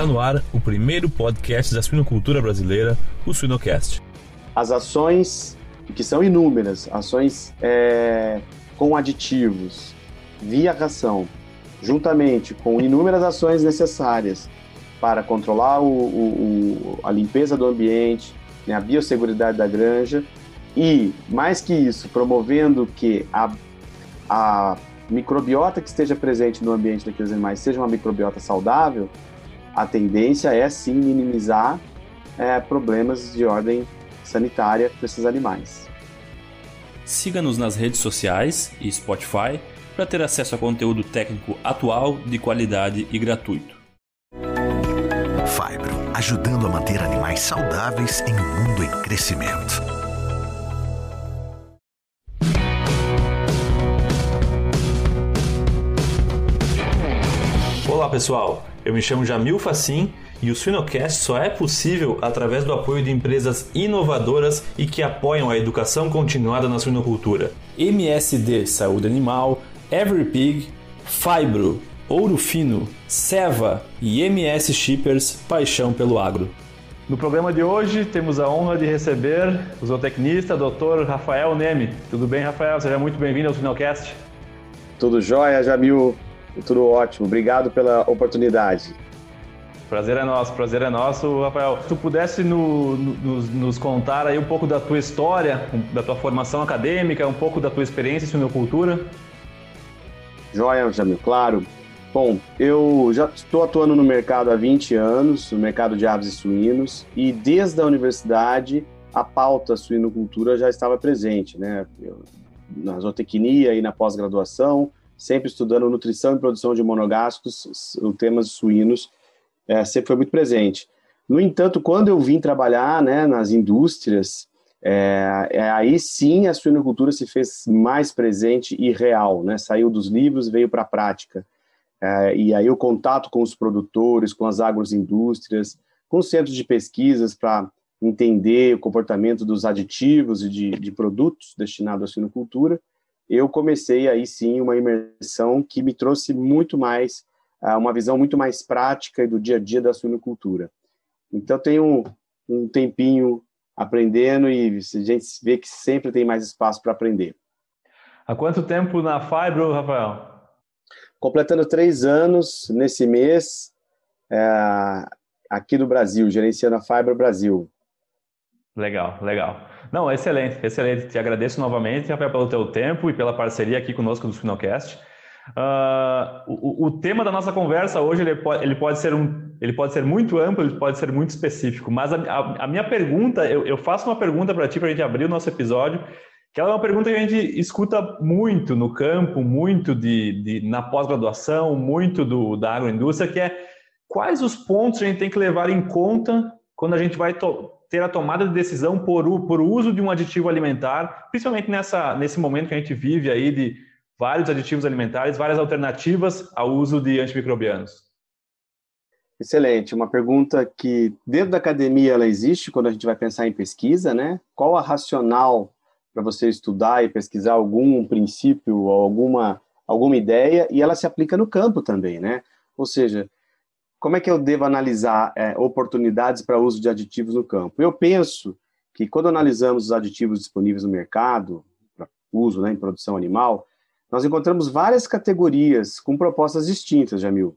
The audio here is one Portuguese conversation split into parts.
Está no ar o primeiro podcast da suinocultura brasileira, o Suinocast. As ações, que são inúmeras, ações é, com aditivos, via ração, juntamente com inúmeras ações necessárias para controlar o, o, a limpeza do ambiente, né, a biosseguridade da granja e, mais que isso, promovendo que a, a microbiota que esteja presente no ambiente daqueles animais seja uma microbiota saudável, a tendência é sim minimizar é, problemas de ordem sanitária para esses animais. Siga-nos nas redes sociais e Spotify para ter acesso a conteúdo técnico atual, de qualidade e gratuito. Fibro, ajudando a manter animais saudáveis em um mundo em crescimento. Pessoal, eu me chamo Jamil Facim e o Suinocast só é possível através do apoio de empresas inovadoras e que apoiam a educação continuada na suinocultura. MSD Saúde Animal, Everypig, Fibro, Ouro Fino, Seva e MS Shippers Paixão pelo Agro. No programa de hoje temos a honra de receber o zootecnista Dr. Rafael Neme. Tudo bem, Rafael? Seja muito bem-vindo ao Suinocast. Tudo jóia, Jamil. Tudo ótimo. Obrigado pela oportunidade. Prazer é nosso, prazer é nosso, Rafael. Se tu pudesse no, no, nos, nos, contar aí um pouco da tua história, da tua formação acadêmica, um pouco da tua experiência em suinocultura. Joia, Jamil, claro. Bom, eu já estou atuando no mercado há 20 anos, no mercado de aves e suínos, e desde a universidade a pauta suinocultura já estava presente, né? Eu, na zootecnia e na pós-graduação, sempre estudando nutrição e produção de monogástricos, o temas suínos é, sempre foi muito presente. No entanto, quando eu vim trabalhar né, nas indústrias, é, é, aí sim a suinocultura se fez mais presente e real, né? Saiu dos livros, veio para a prática. É, e aí o contato com os produtores, com as agroindústrias, com centros de pesquisas para entender o comportamento dos aditivos e de, de produtos destinados à suinocultura, eu comecei aí sim uma imersão que me trouxe muito mais, uh, uma visão muito mais prática do dia a dia da suinocultura. Então, tenho um, um tempinho aprendendo e a gente vê que sempre tem mais espaço para aprender. Há quanto tempo na Fibro, Rafael? Completando três anos nesse mês, é, aqui no Brasil, gerenciando a Fibro Brasil. Legal, legal. Não, excelente, excelente. Te agradeço novamente, Rafael, pelo teu tempo e pela parceria aqui conosco do Finalcast. Uh, o, o, tema da nossa conversa hoje ele pode, ele pode, ser um, ele pode ser muito amplo, ele pode ser muito específico. Mas a, a, a minha pergunta, eu, eu, faço uma pergunta para ti para a gente abrir o nosso episódio, que ela é uma pergunta que a gente escuta muito no campo, muito de, de na pós-graduação, muito do, da agroindústria, que é quais os pontos a gente tem que levar em conta quando a gente vai ter a tomada de decisão por, por uso de um aditivo alimentar, principalmente nessa, nesse momento que a gente vive aí de vários aditivos alimentares, várias alternativas ao uso de antimicrobianos? Excelente, uma pergunta que dentro da academia ela existe quando a gente vai pensar em pesquisa, né? Qual a racional para você estudar e pesquisar algum princípio alguma alguma ideia e ela se aplica no campo também, né? Ou seja, como é que eu devo analisar é, oportunidades para uso de aditivos no campo? Eu penso que quando analisamos os aditivos disponíveis no mercado, para uso né, em produção animal, nós encontramos várias categorias com propostas distintas, Jamil.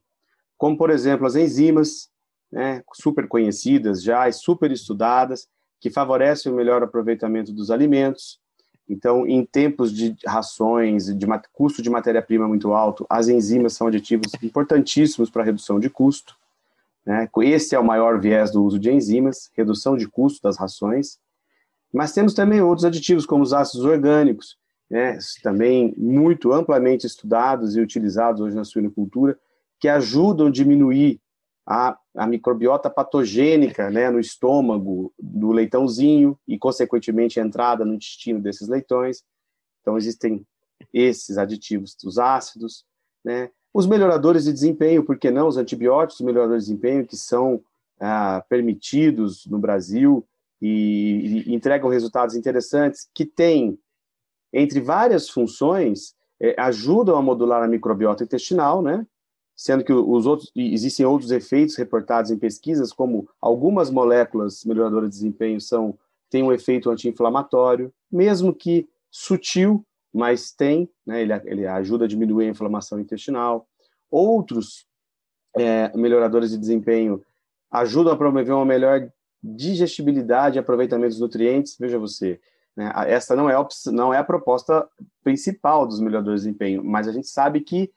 Como, por exemplo, as enzimas, né, super conhecidas já e super estudadas, que favorecem o melhor aproveitamento dos alimentos. Então, em tempos de rações, de custo de matéria-prima muito alto, as enzimas são aditivos importantíssimos para redução de custo. Né? Esse é o maior viés do uso de enzimas, redução de custo das rações. Mas temos também outros aditivos, como os ácidos orgânicos, né? também muito amplamente estudados e utilizados hoje na suinocultura, que ajudam a diminuir a, a microbiota patogênica né, no estômago do leitãozinho e, consequentemente, a entrada no intestino desses leitões. Então, existem esses aditivos, os ácidos, né? Os melhoradores de desempenho, por que não? Os antibióticos, os melhoradores de desempenho, que são ah, permitidos no Brasil e, e, entregam resultados interessantes, que têm, entre várias funções, eh, ajudam a modular a microbiota intestinal, né? Sendo que os outros existem outros efeitos reportados em pesquisas, como algumas moléculas melhoradoras de desempenho são têm um efeito anti-inflamatório, mesmo que sutil, mas tem, né, ele, ele ajuda a diminuir a inflamação intestinal. Outros é, melhoradores de desempenho ajudam a promover uma melhor digestibilidade e aproveitamento dos nutrientes. Veja você, né, essa não é, não é a proposta principal dos melhoradores de desempenho, mas a gente sabe que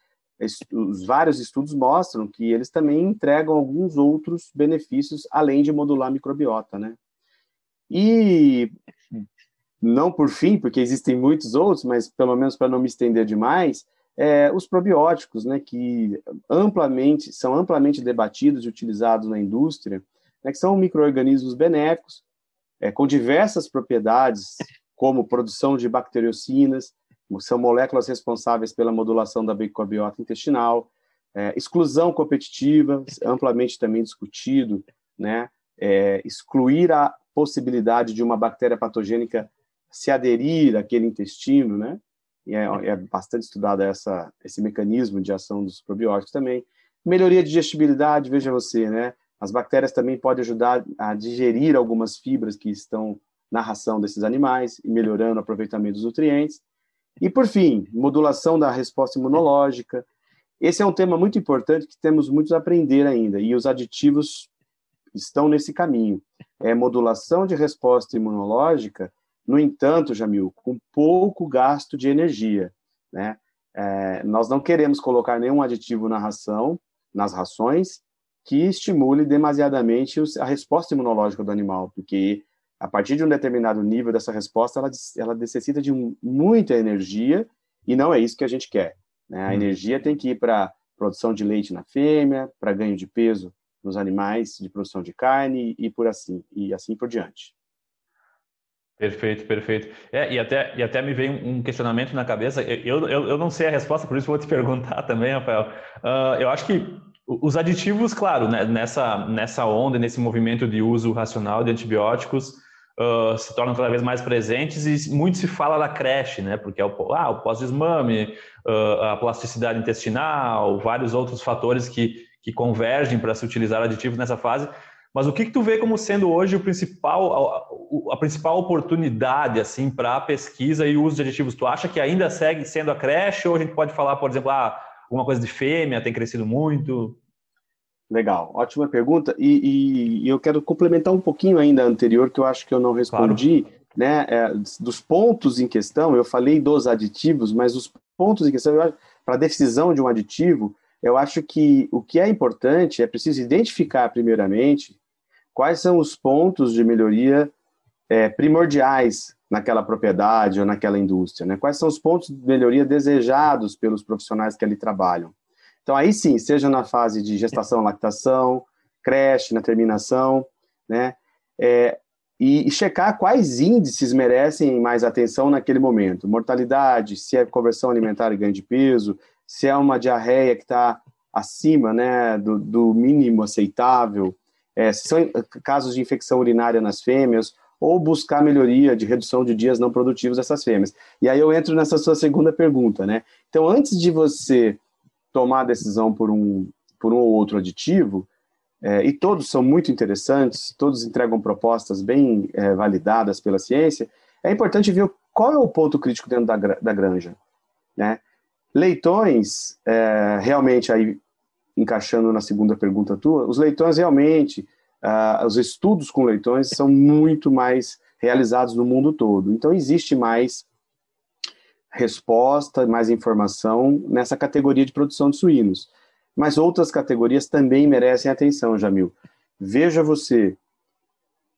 os vários estudos mostram que eles também entregam alguns outros benefícios além de modular a microbiota, né? E não por fim, porque existem muitos outros, mas pelo menos para não me estender demais, é, os probióticos, né, que amplamente são amplamente debatidos e utilizados na indústria, né, que são microorganismos benéficos é, com diversas propriedades, como produção de bacteriocinas, são moléculas responsáveis pela modulação da microbiota intestinal, é, exclusão competitiva, amplamente também discutido, né? É, excluir a possibilidade de uma bactéria patogênica se aderir àquele intestino, né? E é, é bastante estudado essa, esse mecanismo de ação dos probióticos também. Melhoria de digestibilidade, veja você, né? As bactérias também podem ajudar a digerir algumas fibras que estão na ração desses animais melhorando o aproveitamento dos nutrientes. E, por fim, modulação da resposta imunológica. Esse é um tema muito importante que temos muito a aprender ainda, e os aditivos estão nesse caminho. É modulação de resposta imunológica, no entanto, Jamil, com pouco gasto de energia. Né? É, nós não queremos colocar nenhum aditivo na ração, nas rações, que estimule demasiadamente a resposta imunológica do animal, porque a partir de um determinado nível dessa resposta, ela, ela necessita de um, muita energia e não é isso que a gente quer. Né? A hum. energia tem que ir para produção de leite na fêmea, para ganho de peso nos animais de produção de carne e por assim e assim por diante. Perfeito, perfeito. É, e, até, e até me veio um questionamento na cabeça. Eu, eu, eu não sei a resposta, por isso vou te perguntar também, Rafael. Uh, eu acho que os aditivos, claro, né, nessa, nessa onda, nesse movimento de uso racional de antibióticos, uh, se tornam cada vez mais presentes e muito se fala da creche, né? Porque é o, ah, o pós-desmame, uh, a plasticidade intestinal, vários outros fatores que, que convergem para se utilizar aditivos nessa fase. Mas o que, que tu vê como sendo hoje o principal, a, a principal oportunidade assim para a pesquisa e uso de aditivos? Tu acha que ainda segue sendo a creche ou a gente pode falar, por exemplo, ah, alguma coisa de fêmea tem crescido muito? Legal, ótima pergunta. E, e, eu quero complementar um pouquinho ainda a anterior, que eu acho que eu não respondi. Claro. Né, é, dos pontos em questão, eu falei dos aditivos, mas os pontos em questão, para a decisão de um aditivo, eu acho que o que é importante é preciso identificar, primeiramente, quais são os pontos de melhoria é, primordiais naquela propriedade ou naquela indústria, né? quais são os pontos de melhoria desejados pelos profissionais que ali trabalham. Então, aí sim, seja na fase de gestação, lactação, creche, na terminação, né? É, e, e, checar quais índices merecem mais atenção naquele momento. Mortalidade, se é conversão alimentar e ganho de peso, se é uma diarreia que está acima né, do, do, mínimo aceitável, é, se são casos de infecção urinária nas fêmeas, ou buscar melhoria de redução de dias não produtivos dessas fêmeas. E aí eu entro nessa sua segunda pergunta, né? Então, antes de você tomar a decisão por um, por um ou outro aditivo, é, e todos são muito interessantes, todos entregam propostas bem é, validadas pela ciência, é importante ver qual é o ponto crítico dentro da, da granja. Né? Leitões, é, realmente, aí encaixando na segunda pergunta tua, os leitões realmente, uh, os estudos com leitões são muito mais realizados no mundo todo. Então, existe mais resposta, mais informação nessa categoria de produção de suínos. Mas outras categorias também merecem atenção, Jamil. Veja você,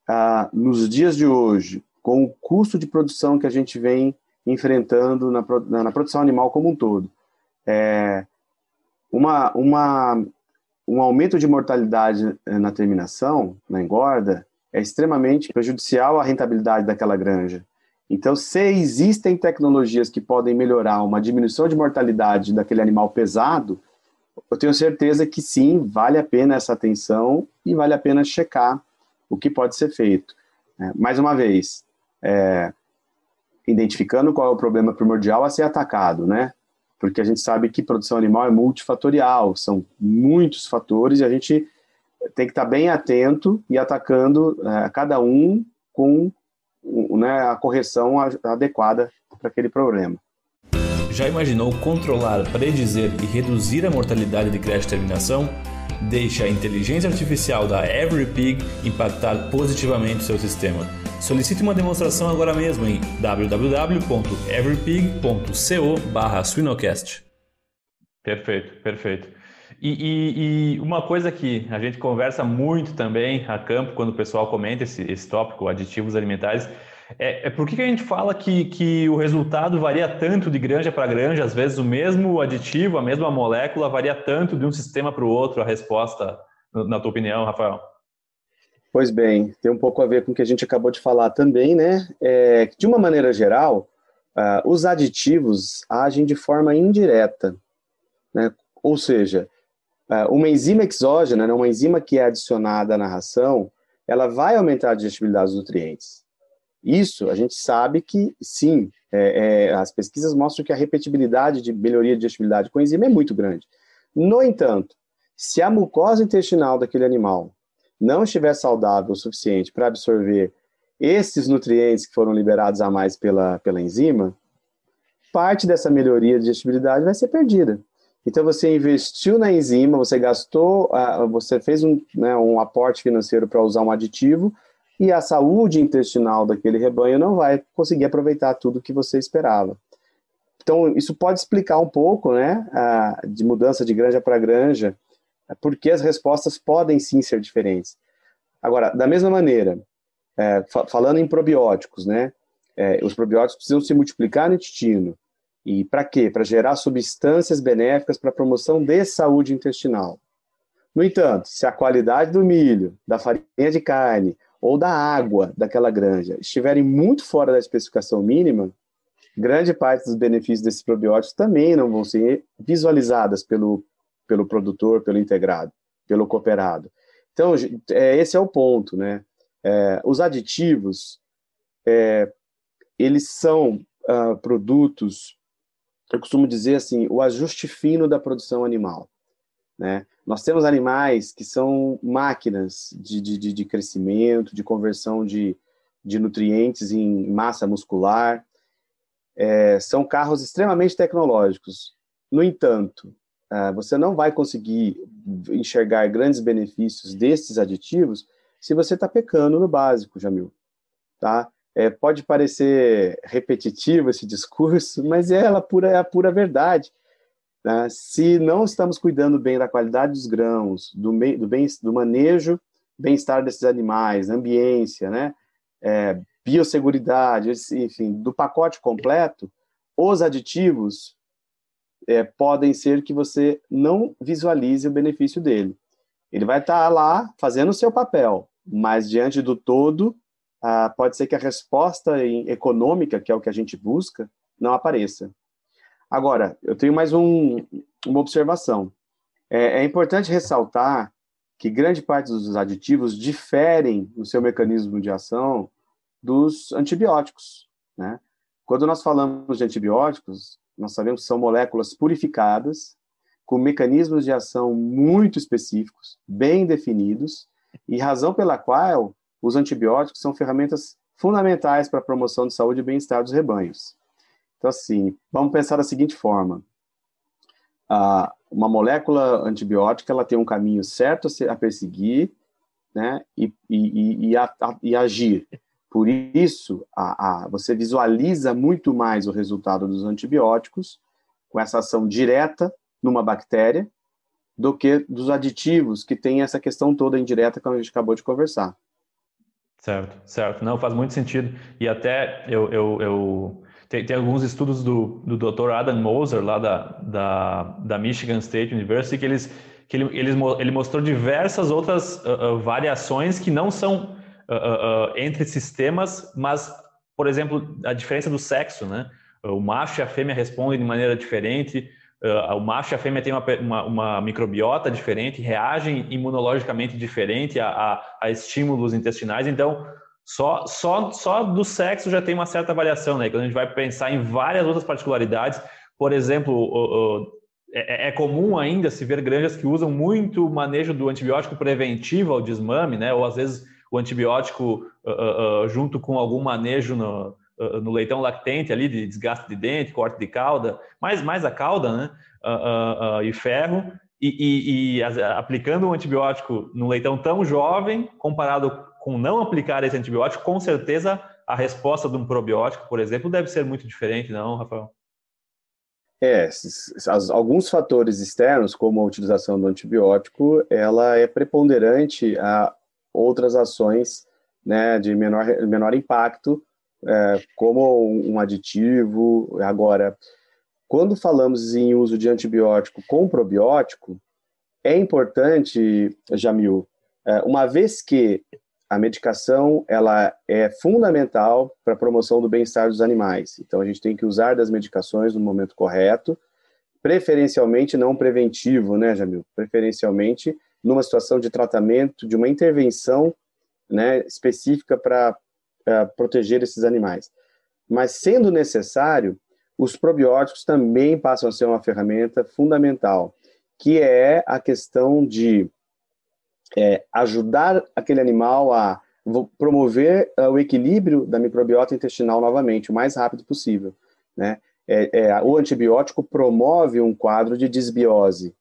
ah, nos dias de hoje, com o custo de produção que a gente vem enfrentando na, na produção animal como um todo, é, uma, uma, um aumento de mortalidade na terminação, na engorda, é extremamente prejudicial à rentabilidade daquela granja. Então, se existem tecnologias que podem melhorar uma diminuição de mortalidade daquele animal pesado, eu tenho certeza que sim, vale a pena essa atenção e vale a pena checar o que pode ser feito. É, mais uma vez, é, identificando qual é o problema primordial a ser atacado, né? porque a gente sabe que produção animal é multifatorial, são muitos fatores e a gente tem que estar bem atento e atacando é, cada um com né, a correção adequada para aquele problema. Já imaginou controlar, predizer e reduzir a mortalidade de crash terminação? Deixe a inteligência artificial da EveryPig impactar positivamente o seu sistema. Solicite uma demonstração agora mesmo em www.everypig.co/suinocast. Perfeito, perfeito. E, e, e, uma coisa que a gente conversa muito também a campo, quando o pessoal comenta esse, esse tópico, aditivos alimentares, é, é por que, a gente fala que, que o resultado varia tanto de granja para granja, às vezes o mesmo aditivo, a mesma molécula varia tanto de um sistema para o outro, a resposta, na tua opinião, Rafael? Pois bem, tem um pouco a ver com o que a gente acabou de falar também, né? É, de uma maneira geral, uh, os aditivos agem de forma indireta, né? Ou seja, uma enzima exógena, né, uma enzima que é adicionada na ração, ela vai aumentar a digestibilidade dos nutrientes. Isso a gente sabe que sim, é, é, as pesquisas mostram que a repetibilidade de melhoria de digestibilidade com enzima é muito grande. No entanto, se a mucosa intestinal daquele animal não estiver saudável o suficiente para absorver esses nutrientes que foram liberados a mais pela, pela enzima, parte dessa melhoria de digestibilidade vai ser perdida. Então você investiu na enzima, você gastou, você fez um, né, um aporte financeiro para usar um aditivo e a saúde intestinal daquele rebanho não vai conseguir aproveitar tudo que você esperava. Então isso pode explicar um pouco, né, de mudança de granja para granja, porque as respostas podem sim ser diferentes. Agora, da mesma maneira, é, falando em probióticos, né, é, os probióticos precisam se multiplicar no intestino, e para quê? Para gerar substâncias benéficas para a promoção de saúde intestinal. No entanto, se a qualidade do milho, da farinha de carne ou da água daquela granja estiverem muito fora da especificação mínima, grande parte dos benefícios desses probióticos também não vão ser visualizadas pelo, pelo produtor, pelo integrado, pelo cooperado. Então, é, esse é o ponto, né? É, os aditivos, é, eles são uh, produtos eu costumo dizer assim, o ajuste fino da produção animal. Né? Nós temos animais que são máquinas de, de, de crescimento, de conversão de, de nutrientes em massa muscular, é, são carros extremamente tecnológicos. No entanto, uh, você não vai conseguir enxergar grandes benefícios desses aditivos se você está pecando no básico, Jamil. Tá? É, pode parecer repetitivo esse discurso, mas é, ela pura, é a pura verdade. Né? Se não estamos cuidando bem da qualidade dos grãos, do, do, bem, do manejo, bem-estar desses animais, ambiência, né? É, biosseguridade, enfim, do pacote completo, os aditivos é, podem ser que você não visualize o benefício dele. Ele vai estar lá fazendo o seu papel, mas diante do todo, ah, pode ser que a resposta econômica, que é o que a gente busca, não apareça. Agora, eu tenho mais um, uma observação. É, é, importante ressaltar que grande parte dos aditivos diferem no seu mecanismo de ação dos antibióticos. Né? Quando nós falamos de antibióticos, nós sabemos que são moléculas purificadas, com mecanismos de ação muito específicos, bem definidos, e razão pela qual os antibióticos são ferramentas fundamentais para a promoção de saúde e bem-estar dos rebanhos. Então, assim, vamos pensar da seguinte forma: ah, uma molécula antibiótica ela tem um caminho certo a perseguir, né, e, e, e, a, e agir. Por isso, a, a, você visualiza muito mais o resultado dos antibióticos com essa ação direta numa bactéria do que dos aditivos que tem essa questão toda indireta que a gente acabou de conversar. Certo, certo. Não, faz muito sentido. E até eu, eu, eu tem, tem, alguns estudos do, do Dr. Adam Moser, lá da, da, da Michigan State University, que, eles, que ele, eles, ele mostrou diversas outras uh, uh, variações que não são uh, entre sistemas, mas, por exemplo, a diferença do sexo, né? O macho e a fêmea respondem de maneira diferente, Uh, o macho e a fêmea têm uma, uma, uma, microbiota diferente, reagem imunologicamente diferente a, a, a, estímulos intestinais. Então, só, só, só do sexo já tem uma certa variação, né? Quando a gente vai pensar em várias outras particularidades, Por exemplo, é, é, é, comum ainda se ver granjas que usam muito o manejo do antibiótico preventivo ao desmame, né? Ou às vezes o antibiótico uh, uh, junto com algum manejo no, no, leitão lactente ali de desgaste de dente, corte de cauda, mais, mais a cauda, né? e ferro, e, e, e aplicando um antibiótico no leitão tão jovem, comparado com não aplicar esse antibiótico, com certeza a resposta de um probiótico, por exemplo, deve ser muito diferente, não, Rafael? É, alguns fatores externos, como a utilização do antibiótico, ela é preponderante a outras ações né, de menor, menor impacto, é, como um aditivo. Agora, quando falamos em uso de antibiótico com probiótico, é importante, Jamil, é, uma vez que a medicação ela é fundamental para a promoção do bem-estar dos animais. Então a gente tem que usar das medicações no momento correto, preferencialmente não preventivo, né, Jamil? Preferencialmente numa situação de tratamento, de uma intervenção, né, específica para proteger esses animais. Mas sendo necessário, os probióticos também passam a ser uma ferramenta fundamental, que é a questão de é, ajudar aquele animal a promover uh, o equilíbrio da microbiota intestinal novamente, o mais rápido possível. Né? É, é, o antibiótico promove um quadro de desbiose.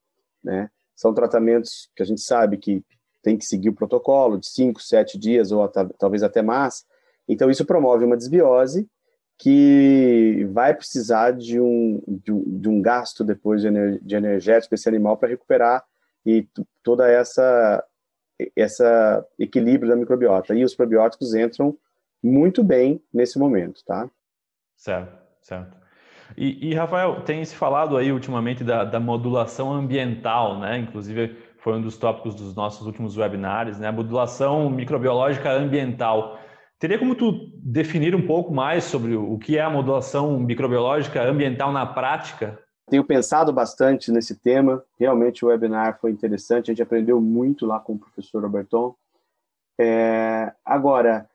Né? São tratamentos que a gente sabe que tem que seguir o protocolo de 5, 7 dias ou talvez até mais. Então, isso promove uma desbiose que vai precisar de um, de um, de um gasto depois de, ener, de energético desse animal para recuperar e toda essa essa equilíbrio da microbiota. E os probióticos entram muito bem nesse momento, tá? Certo, certo. E, e Rafael, tem se falado aí ultimamente da, da, modulação ambiental, né? Inclusive foi um dos tópicos dos nossos últimos webinars, né? Modulação microbiológica ambiental. Teria como tu definir um pouco mais sobre o que é a modulação microbiológica ambiental na prática? Tenho pensado bastante nesse tema. Realmente o webinar foi interessante. A gente aprendeu muito lá com o professor Roberton. É, agora,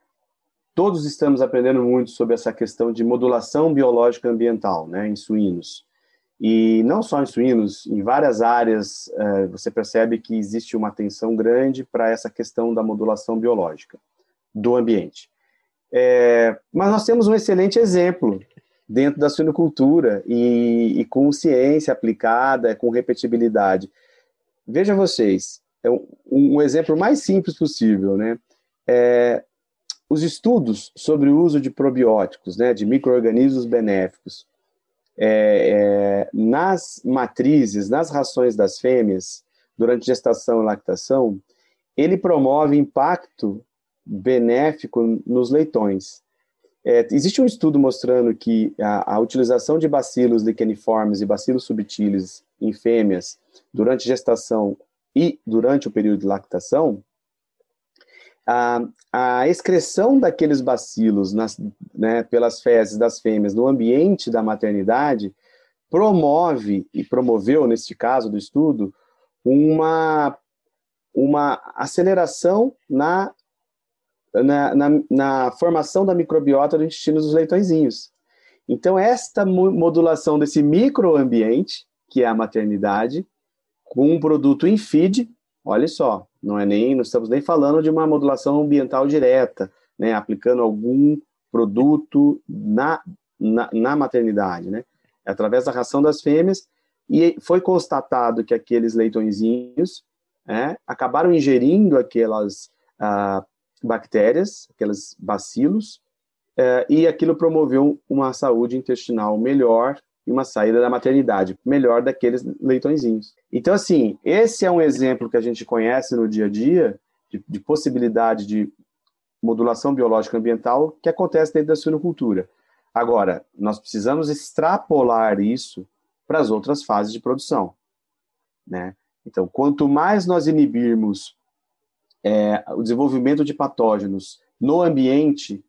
todos estamos aprendendo muito sobre essa questão de modulação biológica ambiental, né, em suínos. E não só em suínos, em várias áreas é, você percebe que existe uma atenção grande para essa questão da modulação biológica do ambiente. É, mas nós temos um excelente exemplo dentro da suinocultura e, e com ciência aplicada, com repetibilidade. Veja vocês, é um, um exemplo mais simples possível, né? É, os estudos sobre o uso de probióticos, né, de micro-organismos benéficos, é, é, nas matrizes, nas rações das fêmeas, durante gestação e lactação, ele promove impacto benéfico nos leitões. É, existe um estudo mostrando que a, a, utilização de bacilos licheniformes e bacilos subtilis em fêmeas durante gestação e durante o período de lactação, a, a excreção daqueles bacilos nas, né, pelas fezes das fêmeas no ambiente da maternidade promove, e promoveu, neste caso do estudo, uma, uma aceleração na na, na, na formação da microbiota do intestino dos leitõezinhos. Então, esta modulação desse microambiente, que é a maternidade, com um produto em feed, olha só, não é nem, não estamos nem falando de uma modulação ambiental direta, né, aplicando algum produto na, na, na maternidade, né, é através da ração das fêmeas, e foi constatado que aqueles leitõezinhos é, acabaram ingerindo aquelas ah, bactérias, aqueles bacilos, é, e aquilo promoveu uma saúde intestinal melhor e uma saída da maternidade melhor daqueles leitõezinhos. Então, assim, esse é um exemplo que a gente conhece no dia a dia de, de possibilidade de modulação biológica ambiental que acontece dentro da suinocultura. Agora, nós precisamos extrapolar isso para as outras fases de produção, né? Então, quanto mais nós inibirmos é, o desenvolvimento de patógenos no ambiente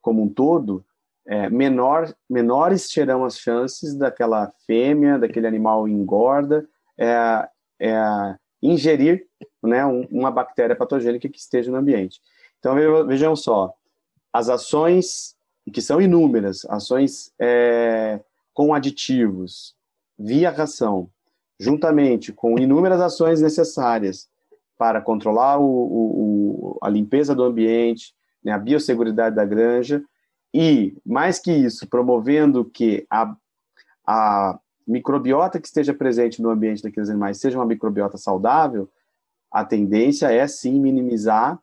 como um todo, é, menor, menores serão as chances daquela fêmea, daquele animal engorda, é, é, ingerir né, um, uma bactéria patogênica que esteja no ambiente. Então, vejam só, as ações, que são inúmeras, ações é, com aditivos via ração, juntamente com inúmeras ações necessárias para controlar o, o, a limpeza do ambiente, né, a biosseguridade da granja, e, mais que isso, promovendo que a, a microbiota que esteja presente no ambiente daqueles animais seja uma microbiota saudável, a tendência é sim minimizar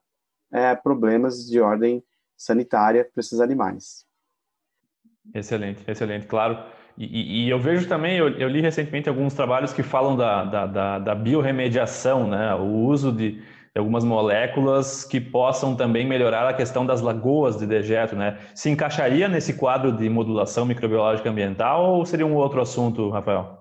é, problemas de ordem sanitária para esses animais. Excelente, excelente, claro. E, e eu vejo também, eu, eu, li recentemente alguns trabalhos que falam da, da, da, da biorremediação, né? o uso de, algumas moléculas que possam também melhorar a questão das lagoas de dejeto, né? Se encaixaria nesse quadro de modulação microbiológica ambiental ou seria um outro assunto, Rafael?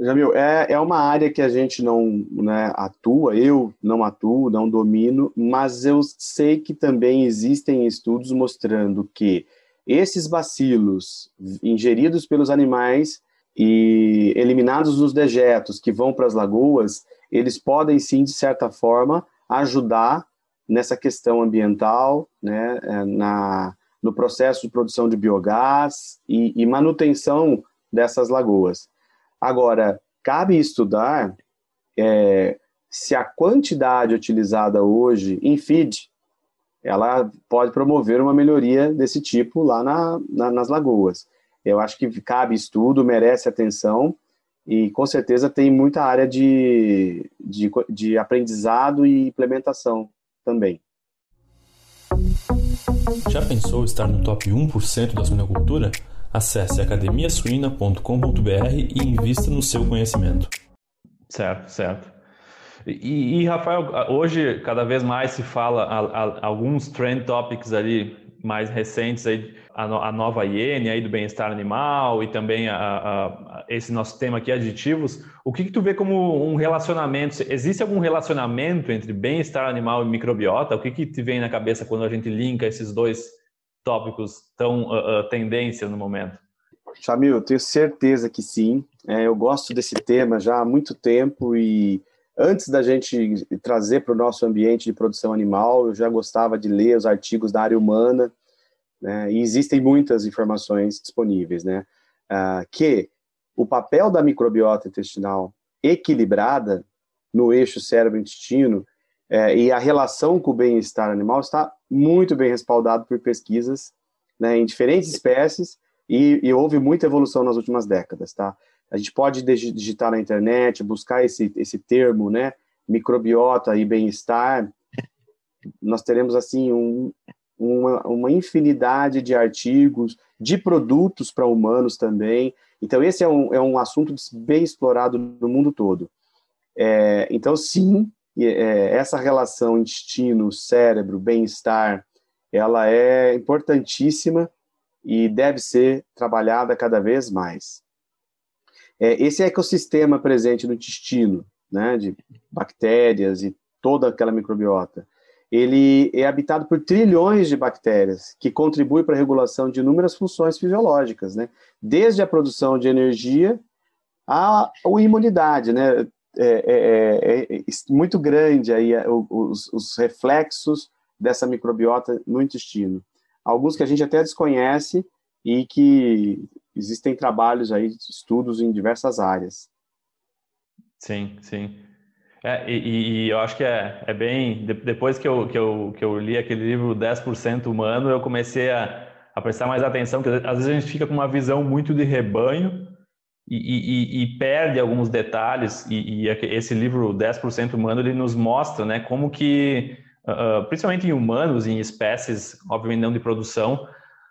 Jamil, é, é uma área que a gente não né, atua, eu não atuo, não domino, mas eu sei que também existem estudos mostrando que esses bacilos ingeridos pelos animais e eliminados nos dejetos que vão para as lagoas, eles podem sim, de certa forma, ajudar nessa questão ambiental, né, é, na, no processo de produção de biogás e, e manutenção dessas lagoas. Agora, cabe estudar é, se a quantidade utilizada hoje em feed ela pode promover uma melhoria desse tipo lá na, na, nas lagoas. Eu acho que cabe estudo, merece atenção e com certeza tem muita área de, de, de aprendizado e implementação também. Já pensou estar no top 1% da suinocultura? Acesse academiasuina.com.br e invista no seu conhecimento. Certo, certo. E, e, Rafael, hoje cada vez mais se fala a, a, alguns trend topics ali mais recentes aí, a, a nova iene aí do bem-estar animal e também a, esse nosso tema aqui, aditivos. O que, que tu vê como um relacionamento? Existe algum relacionamento entre bem-estar animal e microbiota? O que, que te vem na cabeça quando a gente linka esses dois tópicos tão uh, uh, tendência no momento? Chamil, eu tenho certeza que sim. É, eu gosto desse tema já há muito tempo e Antes da gente trazer para o nosso ambiente de produção animal, eu já gostava de ler os artigos da área humana, né, e existem muitas informações disponíveis, né, uh, que o papel da microbiota intestinal equilibrada no eixo cérebro-intestino é, e a relação com o bem-estar animal está muito bem respaldado por pesquisas né, em diferentes espécies e, e, houve muita evolução nas últimas décadas, tá? A gente pode digitar na internet, buscar esse, esse termo, né? Microbiota e bem-estar. Nós teremos, assim, um, uma, uma infinidade de artigos, de produtos para humanos também. Então, esse é um, é um assunto bem explorado no mundo todo. É, então, sim, é, essa relação intestino, cérebro, bem-estar, ela é importantíssima e deve ser trabalhada cada vez mais. É, esse ecossistema presente no intestino, né, de bactérias e toda aquela microbiota, ele é habitado por trilhões de bactérias que contribuem para a regulação de inúmeras funções fisiológicas, né, desde a produção de energia à, à imunidade, né, é, é, é, é muito grande aí é, os, os reflexos dessa microbiota no intestino. Alguns que a gente até desconhece e que existem trabalhos aí, estudos em diversas áreas. Sim, sim. É, e, e, eu acho que é, é bem. Depois que eu, que, eu, que eu li aquele livro 10% Humano, eu comecei a, a prestar mais atenção, porque às vezes a gente fica com uma visão muito de rebanho e, e, e perde alguns detalhes. E, esse livro 10% Humano ele nos mostra né, como que, uh, principalmente em humanos, em espécies, obviamente não de produção,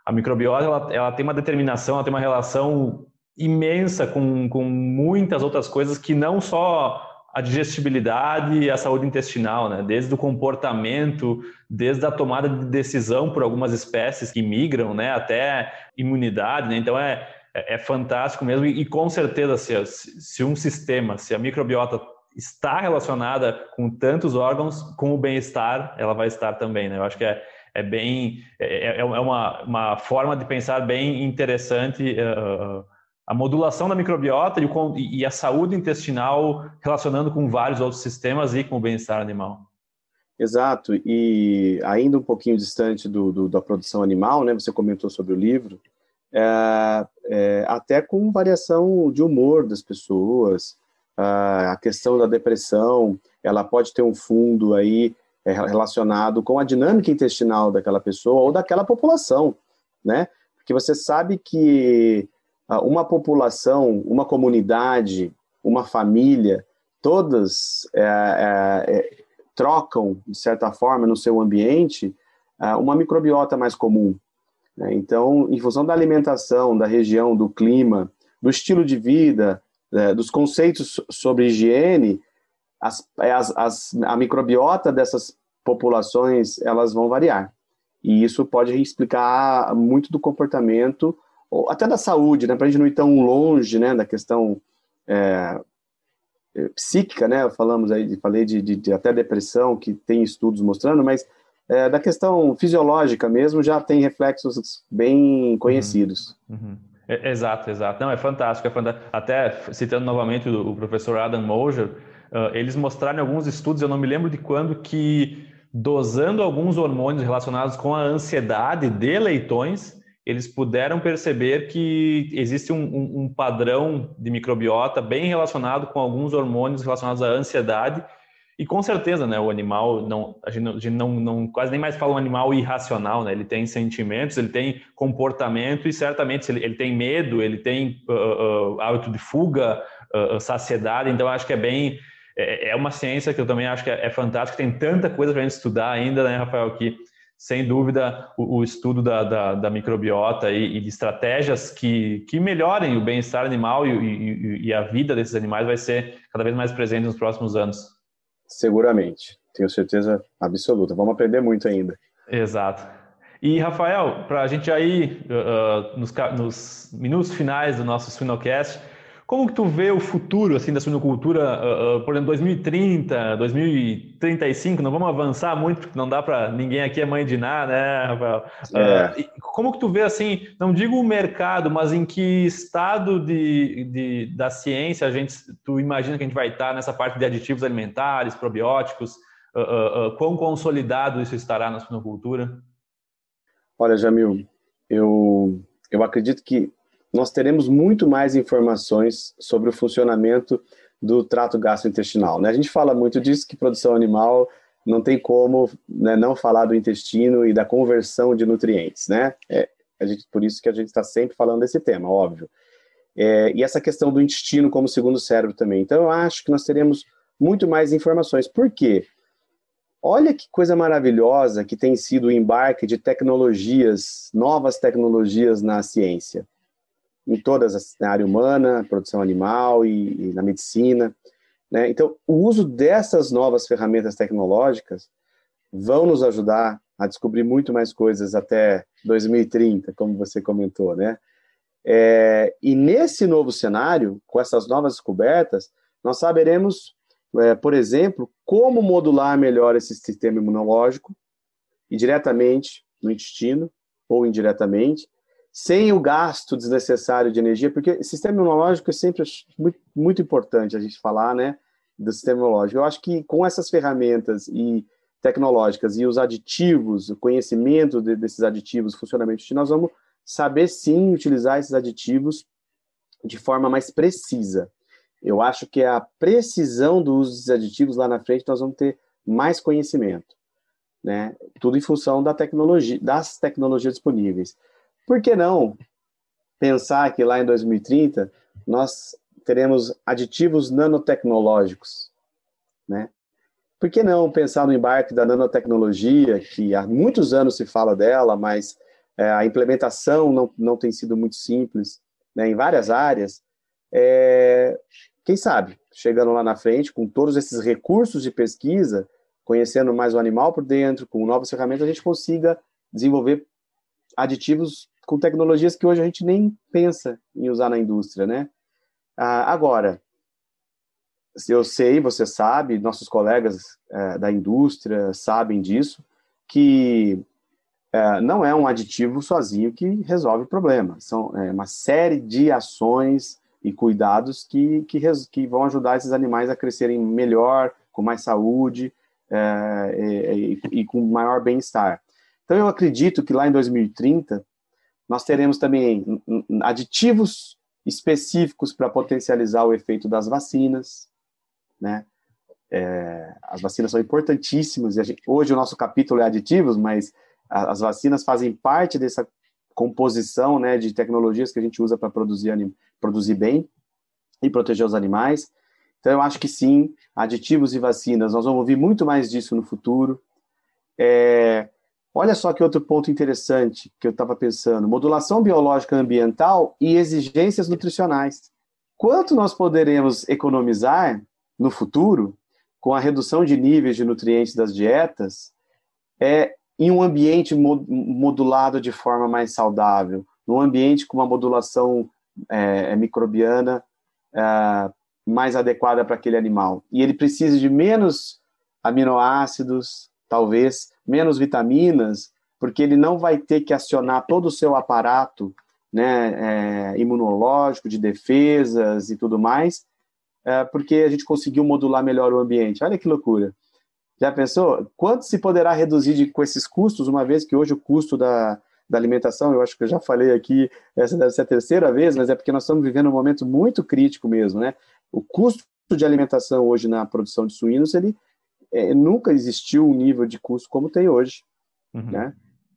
a microbiota ela, ela tem uma determinação, ela tem uma relação imensa com, com muitas outras coisas que não só a digestibilidade e a saúde intestinal, né? Desde o comportamento, desde a tomada de decisão por algumas espécies que migram, né? Até imunidade, né? Então é, é, fantástico mesmo e, e com certeza se, se um sistema, se a microbiota está relacionada com tantos órgãos, com o bem-estar, ela vai estar também, né? Eu acho que é, é bem é, é, é uma, uma forma de pensar bem interessante uh, a modulação da microbiota e, o, e, a saúde intestinal relacionando com vários outros sistemas e com o bem-estar animal. Exato, e ainda um pouquinho distante do, do, da produção animal, né? Você comentou sobre o livro. É, é, até com variação de humor das pessoas, a questão da depressão, ela pode ter um fundo aí é, relacionado com a dinâmica intestinal daquela pessoa ou daquela população, né? Porque você sabe que uma população, uma comunidade, uma família, todas é, é, é, trocam, de certa forma, no seu ambiente, é, uma microbiota mais comum. Né? Então, em função da alimentação, da região, do clima, do estilo de vida, é, dos conceitos sobre higiene, as, as, as, a microbiota dessas populações elas vão variar. E isso pode explicar muito do comportamento, ou até da saúde, né? Para a gente não ir tão longe, né? Da questão é, é, psíquica, né? Falamos aí, falei de, de, de, até depressão, que tem estudos mostrando, mas é, da questão fisiológica mesmo já tem reflexos bem conhecidos. Uhum. Uhum. É, exato, exato. Não, é fantástico, é fantástico. Até citando novamente o, o professor Adam Moser, uh, eles mostraram em alguns estudos, eu não me lembro de quando, que dosando alguns hormônios relacionados com a ansiedade de leitões, eles puderam perceber que existe um, um, um, padrão de microbiota bem relacionado com alguns hormônios relacionados à ansiedade. E com certeza, né, o animal, não, a gente, não, não, não, quase nem mais fala um animal irracional, né? Ele tem sentimentos, ele tem comportamento e certamente ele, ele tem medo, ele tem uh, uh, hábito de fuga, uh, saciedade. Então, acho que é bem é, é, uma ciência que eu também acho que é, é fantástica, tem tanta coisa para a gente estudar ainda, né, Rafael, que sem dúvida o, o estudo da, da, da microbiota e, e, de estratégias que, que melhorem o bem-estar animal e, e, e, a vida desses animais vai ser cada vez mais presente nos próximos anos. Seguramente, tenho certeza absoluta. Vamos aprender muito ainda. Exato. E, Rafael, para a gente aí, uh, nos, nos, minutos finais do nosso Swinocast, como que tu vê o futuro assim da suinocultura, uh, uh, por exemplo, 2030, 2035? Não vamos avançar muito porque não dá para ninguém aqui é mãe de nada, né, Rafael? É. Uh, como que tu vê assim? Não digo o mercado, mas em que estado de, de, da ciência a gente, tu imagina que a gente vai estar nessa parte de aditivos alimentares, probióticos? quão consolidado isso estará na suinocultura? Olha, Jamil, eu eu acredito que nós teremos muito mais informações sobre o funcionamento do trato gastrointestinal. Né? A gente fala muito disso, que produção animal não tem como né, não falar do intestino e da conversão de nutrientes. Né? É, gente, por isso que a gente está sempre falando desse tema, óbvio. É, e essa questão do intestino como segundo cérebro também. Então, eu acho que nós teremos muito mais informações. Por quê? Olha que coisa maravilhosa que tem sido o embarque de tecnologias, novas tecnologias na ciência em todas as na área humana, produção animal e, e na medicina. Né? Então, o uso dessas novas ferramentas tecnológicas vão nos ajudar a descobrir muito mais coisas até 2030, como você comentou, né? É, e nesse novo cenário, com essas novas descobertas, nós saberemos, é, por exemplo, como modular melhor esse sistema imunológico, e diretamente no intestino ou indiretamente, sem o gasto desnecessário de energia, porque sistema imunológico é sempre muito, muito importante a gente falar, né, do sistema imunológico. Eu acho que com essas ferramentas e tecnológicas e os aditivos, o conhecimento de, desses aditivos, funcionamento, nós vamos saber sim utilizar esses aditivos de forma mais precisa. Eu acho que a precisão do uso desses aditivos lá na frente nós vamos ter mais conhecimento, né? Tudo em função da tecnologia, das tecnologias disponíveis. Por que não pensar que lá em 2030 nós teremos aditivos nanotecnológicos, né? Por que não pensar no embarque da nanotecnologia, que há muitos anos se fala dela, mas é, a implementação não, não tem sido muito simples né, em várias áreas? É, quem sabe, chegando lá na frente, com todos esses recursos de pesquisa, conhecendo mais o animal por dentro, com novas ferramentas, a gente consiga desenvolver aditivos com tecnologias que hoje a gente nem pensa em usar na indústria, né? Ah, agora, eu sei, você sabe, nossos colegas é, da indústria sabem disso, que é, não é um aditivo sozinho que resolve o problema. São é, uma série de ações e cuidados que, que, que, vão ajudar esses animais a crescerem melhor, com mais saúde é, e, e com maior bem-estar. Então, eu acredito que lá em 2030 nós teremos também aditivos específicos para potencializar o efeito das vacinas, né? É, as vacinas são importantíssimas. E gente, hoje o nosso capítulo é aditivos, mas a, as vacinas fazem parte dessa composição, né, de tecnologias que a gente usa para produzir produzir bem e proteger os animais. Então eu acho que sim, aditivos e vacinas. Nós vamos ouvir muito mais disso no futuro. É, Olha só que outro ponto interessante que eu estava pensando: modulação biológica ambiental e exigências nutricionais. Quanto nós poderemos economizar no futuro com a redução de níveis de nutrientes das dietas é em um ambiente modulado de forma mais saudável, num ambiente com uma modulação é, microbiana é, mais adequada para aquele animal. E ele precisa de menos aminoácidos, talvez, menos vitaminas, porque ele não vai ter que acionar todo o seu aparato né, é, imunológico, de defesas e tudo mais, é, porque a gente conseguiu modular melhor o ambiente. Olha que loucura. Já pensou? Quanto se poderá reduzir de, com esses custos, uma vez que hoje o custo da, da alimentação, eu acho que eu já falei aqui, essa deve ser a terceira vez, mas é porque nós estamos vivendo um momento muito crítico mesmo, né? O custo de alimentação hoje na produção de suínos, ele é, nunca existiu um nível de custo como tem hoje. Uhum. Né?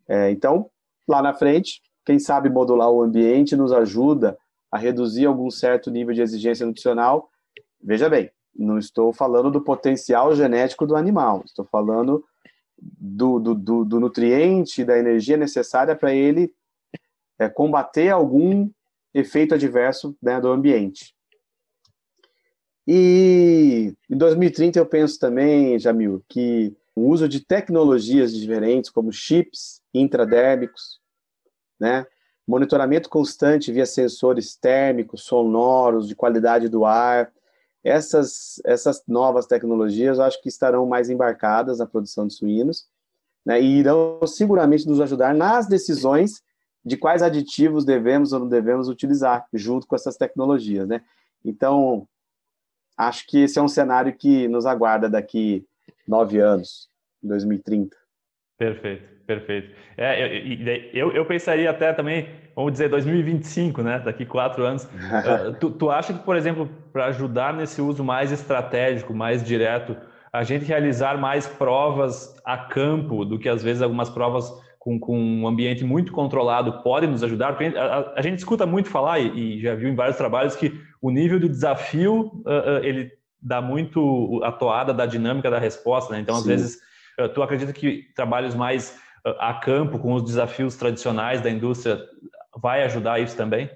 É, então, lá na frente, quem sabe modular o ambiente nos ajuda a reduzir algum certo nível de exigência nutricional. Veja bem, não estou falando do potencial genético do animal, estou falando do, do, do, do nutriente, da energia necessária para ele é, combater algum efeito adverso né, do ambiente. E em 2030 eu penso também, Jamil, que o uso de tecnologias diferentes, como chips intradérmicos, né? monitoramento constante via sensores térmicos, sonoros, de qualidade do ar, essas, essas novas tecnologias eu acho que estarão mais embarcadas na produção de suínos né, e irão seguramente nos ajudar nas decisões de quais aditivos devemos ou não devemos utilizar junto com essas tecnologias. Né? Então, acho que esse é um cenário que nos aguarda daqui nove anos, 2030. Perfeito, perfeito. É, eu, eu, eu, pensaria até também, vamos dizer, 2025, né? Daqui quatro anos. uh, tu, tu acha que, por exemplo, para ajudar nesse uso mais estratégico, mais direto, a gente realizar mais provas a campo do que às vezes algumas provas com, com um ambiente muito controlado podem nos ajudar? A, a, a gente escuta muito falar, e, e, já viu em vários trabalhos, que o nível do desafio, uh, uh, ele dá muito a toada da dinâmica da resposta, né? Então, Sim. às vezes, uh, tu acredita que trabalhos mais a campo, com os desafios tradicionais da indústria, vai ajudar isso também?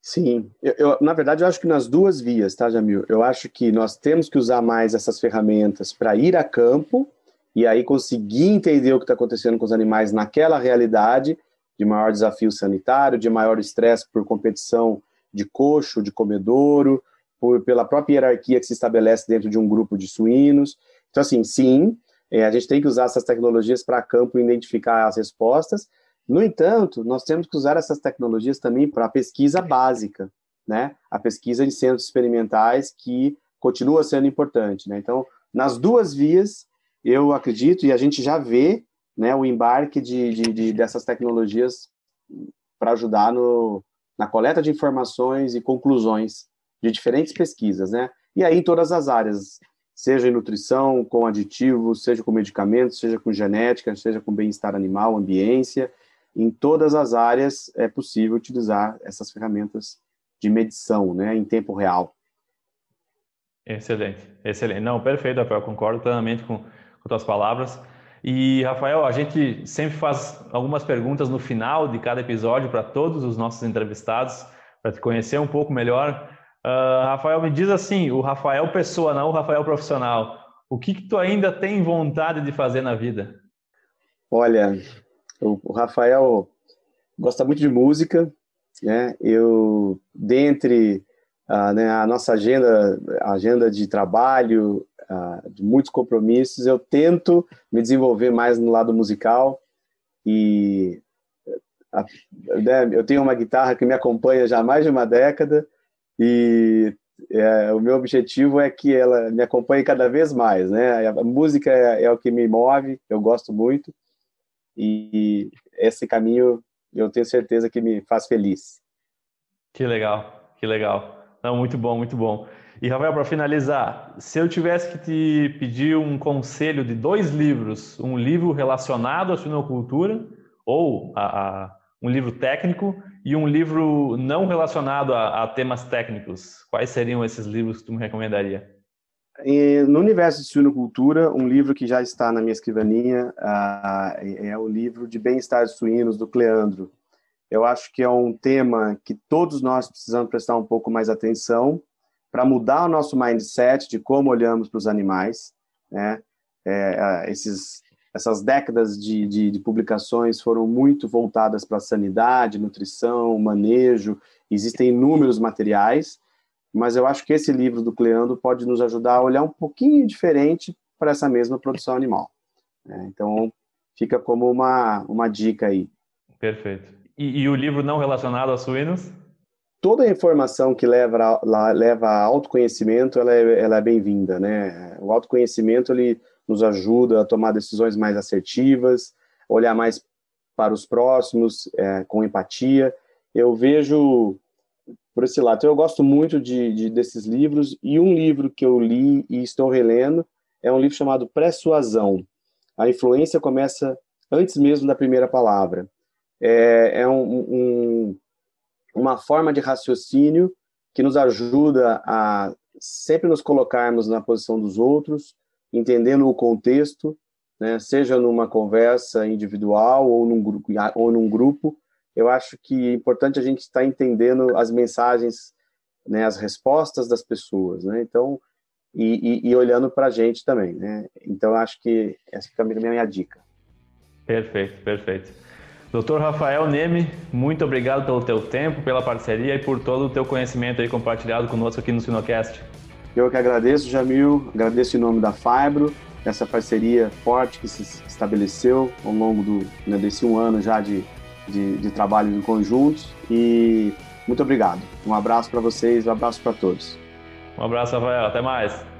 Sim, eu, eu, na verdade eu acho que nas duas vias, tá, Jamil? Eu acho que nós temos que usar mais essas ferramentas para ir a campo e aí conseguir entender o que está acontecendo com os animais naquela realidade de maior desafio sanitário, de maior estresse por competição de coxo, de comedouro, por, pela própria hierarquia que se estabelece dentro de um grupo de suínos. Então, assim, sim, é, a gente tem que usar essas tecnologias para campo identificar as respostas. No entanto, nós temos que usar essas tecnologias também para a pesquisa básica, né? A pesquisa de centros experimentais que continua sendo importante, né? Então, nas duas vias, eu acredito, e a gente já vê né, o embarque de, de, de dessas tecnologias para ajudar no, na coleta de informações e conclusões de diferentes pesquisas, né? E aí em todas as áreas, seja em nutrição, com aditivos, seja com medicamentos, seja com genética, seja com bem-estar animal, ambiência, em todas as áreas é possível utilizar essas ferramentas de medição, né, em tempo real. Excelente, excelente. Não, perfeito, Rafael, concordo plenamente com com tuas palavras. E, Rafael, a gente sempre faz algumas perguntas no final de cada episódio para todos os nossos entrevistados, para te conhecer um pouco melhor. Uh, Rafael, me diz assim, o Rafael pessoa, não o Rafael profissional, o que, que tu ainda tem vontade de fazer na vida? Olha, o Rafael gosta muito de música, né? Eu, dentre a, né, a nossa agenda, agenda de trabalho, de muitos compromissos, eu tento me desenvolver mais no lado musical e a, né, eu tenho uma guitarra que me acompanha já há mais de uma década e é, o meu objetivo é que ela me acompanhe cada vez mais, né? A música é, é o que me move, eu gosto muito e esse caminho eu tenho certeza que me faz feliz. Que legal, que legal. Não, muito bom, muito bom. E Rafael, para finalizar, se eu tivesse que te pedir um conselho de dois livros, um livro relacionado à suinocultura ou a, a um livro técnico e um livro não relacionado a, a, temas técnicos, quais seriam esses livros que tu me recomendaria? No universo de suinocultura, um livro que já está na minha escrivaninha uh, é o livro de bem-estar de suínos do Cleandro. Eu acho que é um tema que todos nós precisamos prestar um pouco mais atenção para mudar o nosso mindset de como olhamos para os animais. Né? É, esses, essas décadas de, de, de, publicações foram muito voltadas para sanidade, nutrição, manejo, existem inúmeros materiais, mas eu acho que esse livro do Cleando pode nos ajudar a olhar um pouquinho diferente para essa mesma produção animal. Né? Então, fica como uma, uma dica aí. Perfeito. E, e o livro não relacionado a suínos? Toda a informação que leva a, leva a autoconhecimento, ela é, ela é bem-vinda, né? O autoconhecimento, ele nos ajuda a tomar decisões mais assertivas, olhar mais para os próximos, é, com empatia. Eu vejo por esse lado. Então, eu gosto muito de, de, desses livros, e um livro que eu li e estou relendo é um livro chamado Pressuasão. A influência começa antes mesmo da primeira palavra. É, é um, um uma forma de raciocínio que nos ajuda a sempre nos colocarmos na posição dos outros, entendendo o contexto, né, seja numa conversa individual ou num grupo, ou num grupo. Eu acho que é importante a gente estar entendendo as mensagens, né, as respostas das pessoas, né? Então, e, e, e olhando para a gente também, né? Então, acho que essa fica a minha dica. Perfeito, perfeito. Doutor Rafael Neme, muito obrigado pelo teu tempo, pela parceria e por todo o teu conhecimento aí compartilhado conosco aqui no Sinocast. Eu que agradeço, Jamil, agradeço em nome da Fibro, essa parceria forte que se estabeleceu ao longo do, né, desse um ano já de, de, de trabalho em conjunto e muito obrigado. Um abraço para vocês, um abraço para todos. Um abraço, Rafael. Até mais.